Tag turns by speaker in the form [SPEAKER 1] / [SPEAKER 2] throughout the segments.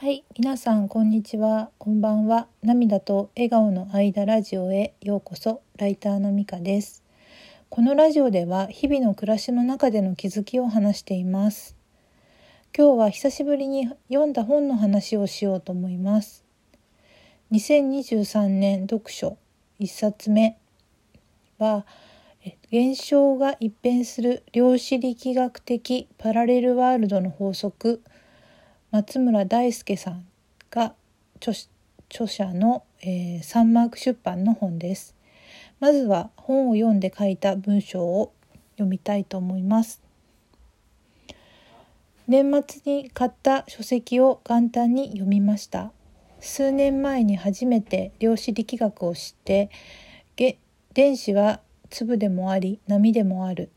[SPEAKER 1] はい、皆さんこんにちは、こんばんは。涙と笑顔の間ラジオへようこそ。ライターのみかです。このラジオでは日々の暮らしの中での気づきを話しています。今日は久しぶりに読んだ本の話をしようと思います。2023年読書1冊目は現象が一変する量子力学的パラレルワールドの法則松村大輔さんが著著者の、えーサンマーク出版の本です。まずは本を読んで書いた文章を読みたいと思います。年末に買った書籍を元旦に読みました。数年前に初めて量子力学を知って、げ電子は粒でもあり波でもある。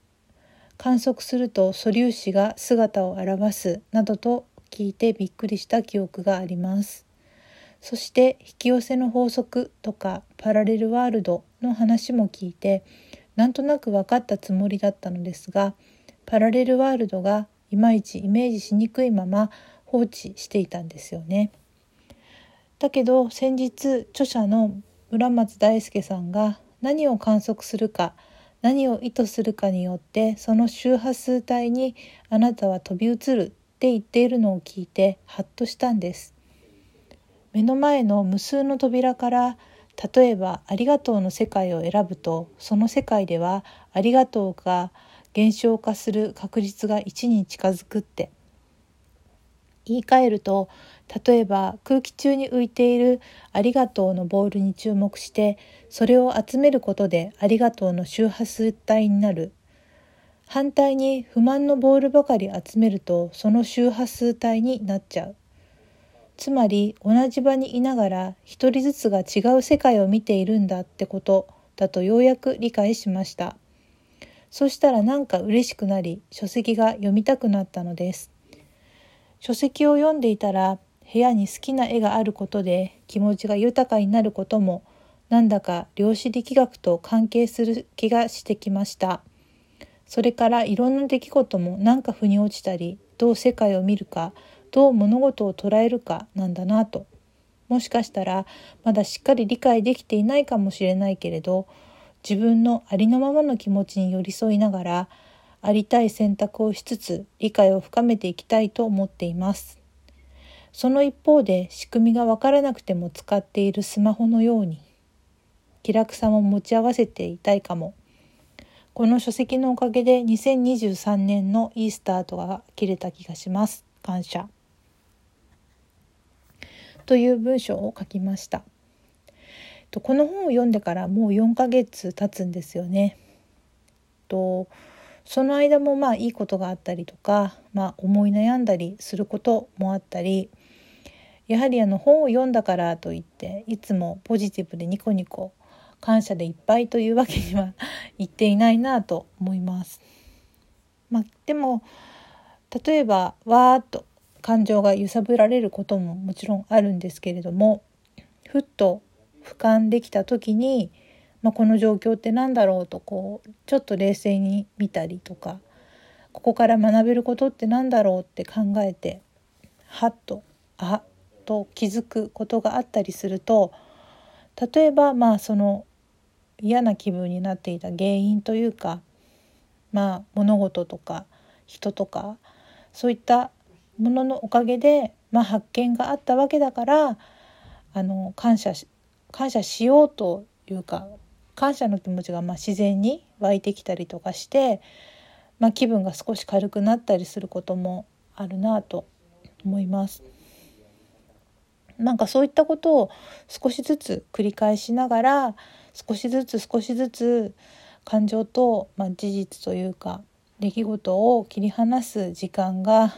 [SPEAKER 1] 観測すると素粒子が姿を現すなどと聞いてびっくりした記憶があります。そして引き寄せの法則とかパラレルワールドの話も聞いてなんとなく分かったつもりだったのですがパラレルワールドがいまいちイメージしにくいまま放置していたんですよね。だけど先日著者の村松大輔さんが何を観測するか何を意図するかによってその周波数帯にあなたは飛び移るって言っているのを聞いてハッとしたんです。目の前の無数の扉から例えば「ありがとう」の世界を選ぶとその世界では「ありがとう」が減少化する確率が1に近づくって言い換えると例えば空気中に浮いている「ありがとう」のボールに注目してそれを集めることで「ありがとう」の周波数帯になる反対に不満のボールばかり集めるとその周波数帯になっちゃう。つまり同じ場にいながら一人ずつが違う世界を見ているんだってことだとようやく理解しました。そしたらなんか嬉しくなり書籍が読みたくなったのです。書籍を読んでいたら部屋に好きな絵があることで気持ちが豊かになることもなんだか量子力学と関係する気がしてきました。それからいろんな出来事もなんか腑に落ちたりどう世界を見るかどう物事を捉えるかなんだなと。もしかしたらまだしっかり理解できていないかもしれないけれど自分のありのままの気持ちに寄り添いながらありたい選択をしつつ理解を深めていきたいと思っています。その一方で仕組みがわからなくても使っているスマホのように気楽さも持ち合わせていたいかも。この書籍のおかげで2023年のいいスタートが切れた気がします。感謝。という文章を書きました。とこの本を読んでからもう4ヶ月経つんですよね。とその間もまあいいことがあったりとか、まあ、思い悩んだりすることもあったりやはりあの本を読んだからといっていつもポジティブでニコニコ感謝でいっぱいというわけには 言っていないなと思います。まあ、でも例えばわーっと感情が揺さぶられることももちろんあるんですけれどもふっと俯瞰できた時に、まあ、この状況って何だろうとこうちょっと冷静に見たりとかここから学べることって何だろうって考えてはっとあっと気づくことがあったりすると例えばまあその嫌な気分になっていた原因というかまあ物事とか人とかそういったもののおかげで、まあ、発見があったわけだからあの感謝し感謝しようというか感謝の気持ちがまあ自然に湧いてきたりとかして、まあ、気分が少し軽くなったりすることもあるなと思います。なんかそういったことを少しずつ繰り返しながら少しずつ少しずつ感情と、まあ、事実というか出来事を切り離す時間が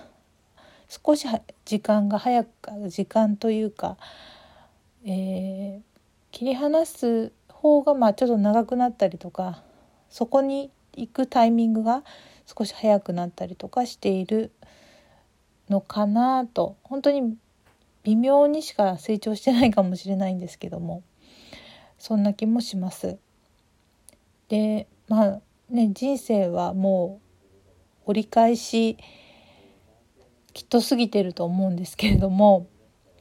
[SPEAKER 1] 少し時間が早く時間というか、えー、切り離す方がまあちょっと長くなったりとかそこに行くタイミングが少し早くなったりとかしているのかなと。本当に微妙にしか成長してないかもしれないんですけども。そんな気もします。でまあね人生はもう折り返しきっと過ぎてると思うんですけれども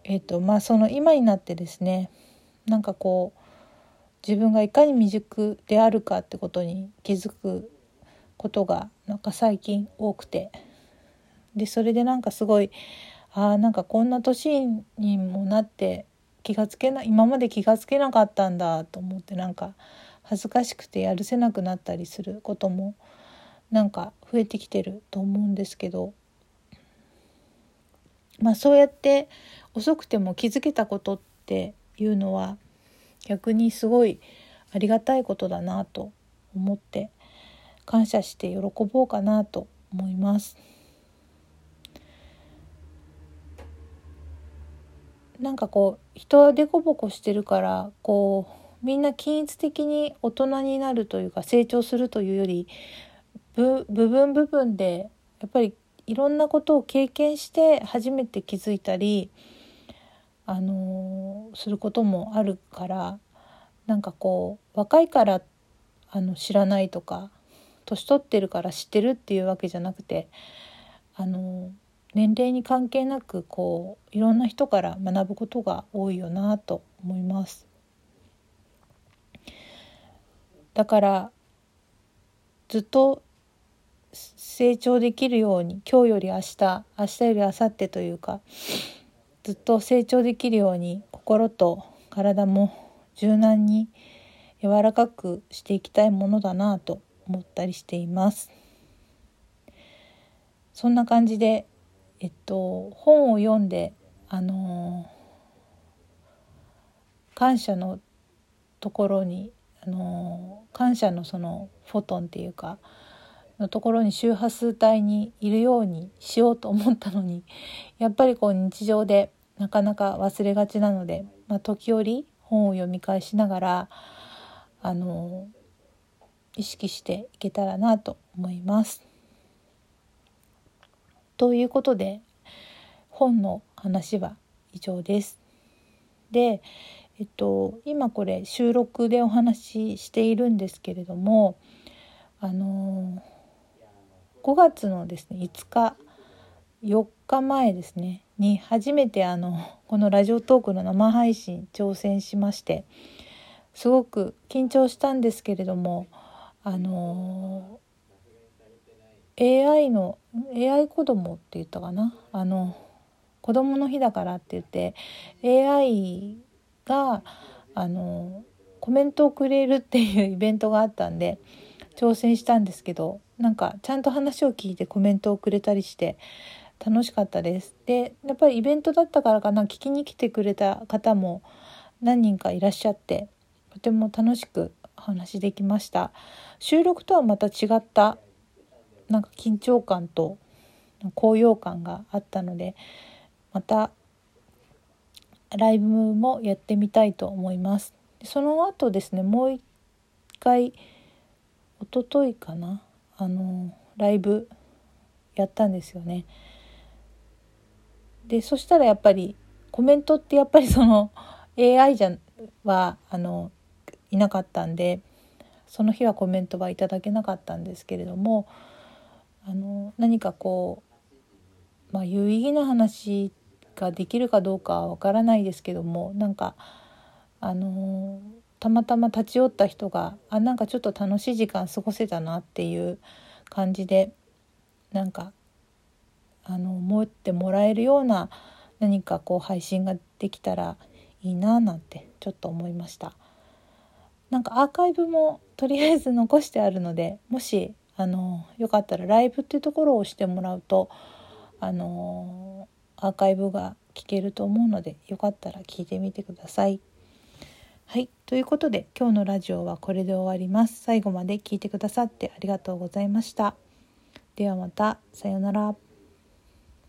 [SPEAKER 1] えっ、とまあその今になってですねなんかこう自分がいかに未熟であるかってことに気づくことがなんか最近多くてでそれでなんかすごいああんかこんな年にもなって気がつけない今まで気がつけなかったんだと思ってなんか恥ずかしくてやるせなくなったりすることもなんか増えてきてると思うんですけどまあそうやって遅くても気づけたことっていうのは逆にすごいありがたいことだなと思って感謝して喜ぼうかなと思います。なんかこう人は凸凹してるからこうみんな均一的に大人になるというか成長するというより部分部分でやっぱりいろんなことを経験して初めて気づいたり、あのー、することもあるからなんかこう若いからあの知らないとか年取ってるから知ってるっていうわけじゃなくて年齢に関係なくこういろんな人から学ぶことが多いよなと思います。だからずっと成長できるように今日より明日明日より明後日というかずっと成長できるように心と体も柔軟に柔らかくしていきたいものだなと思ったりしています。そんな感じで、えっと、本を読んで、あの、感謝のところに、あの、感謝のそのフォトンっていうかのところに周波数帯にいるようにしようと思ったのにやっぱりこう日常でなかなか忘れがちなので、まあ、時折本を読み返しながらあの意識していけたらなと思います。ということで本の話は以上です。で、えっと、今これ収録でお話ししているんですけれどもあの5月のですね5日4日前ですねに初めてあのこのラジオトークの生配信挑戦しましてすごく緊張したんですけれどもあの AI の AI 子供って言ったかな？あの子供の日だからって言って AI があのコメントをくれるっていうイベントがあったんで挑戦したんですけどなんかちゃんと話を聞いてコメントをくれたりして楽しかったです。でやっぱりイベントだったからかな？聞きに来てくれた方も何人かいらっしゃってとても楽しくお話できました。収録とはまた違ったなんか緊張感と高揚感があったのでまたライブもやってみたいと思います。その後ですねもう一回一昨日かなあのライブやったんですよね。でそしたらやっぱりコメントってやっぱり その AI じゃはあのいなかったんでその日はコメントはいただけなかったんですけれどもあの何かこう、まあ、有意義な話ができるかどうかはわからないですけどもなんかあのたまたま立ち寄った人があなんかちょっと楽しい時間過ごせたなっていう感じでなんかあの思ってもらえるような何かこう配信ができたらいいななんてちょっと思いました。なんかアーカイブもとりあえず残してあるのでもしあのよかったらライブっていうところを押してもらうとあのアーカイブが聞けると思うのでよかったら聞いてみてください。はい。ということで今日のラジオはこれで終わります。最後まで聞いてくださってありがとうございました。ではまた。さようなら。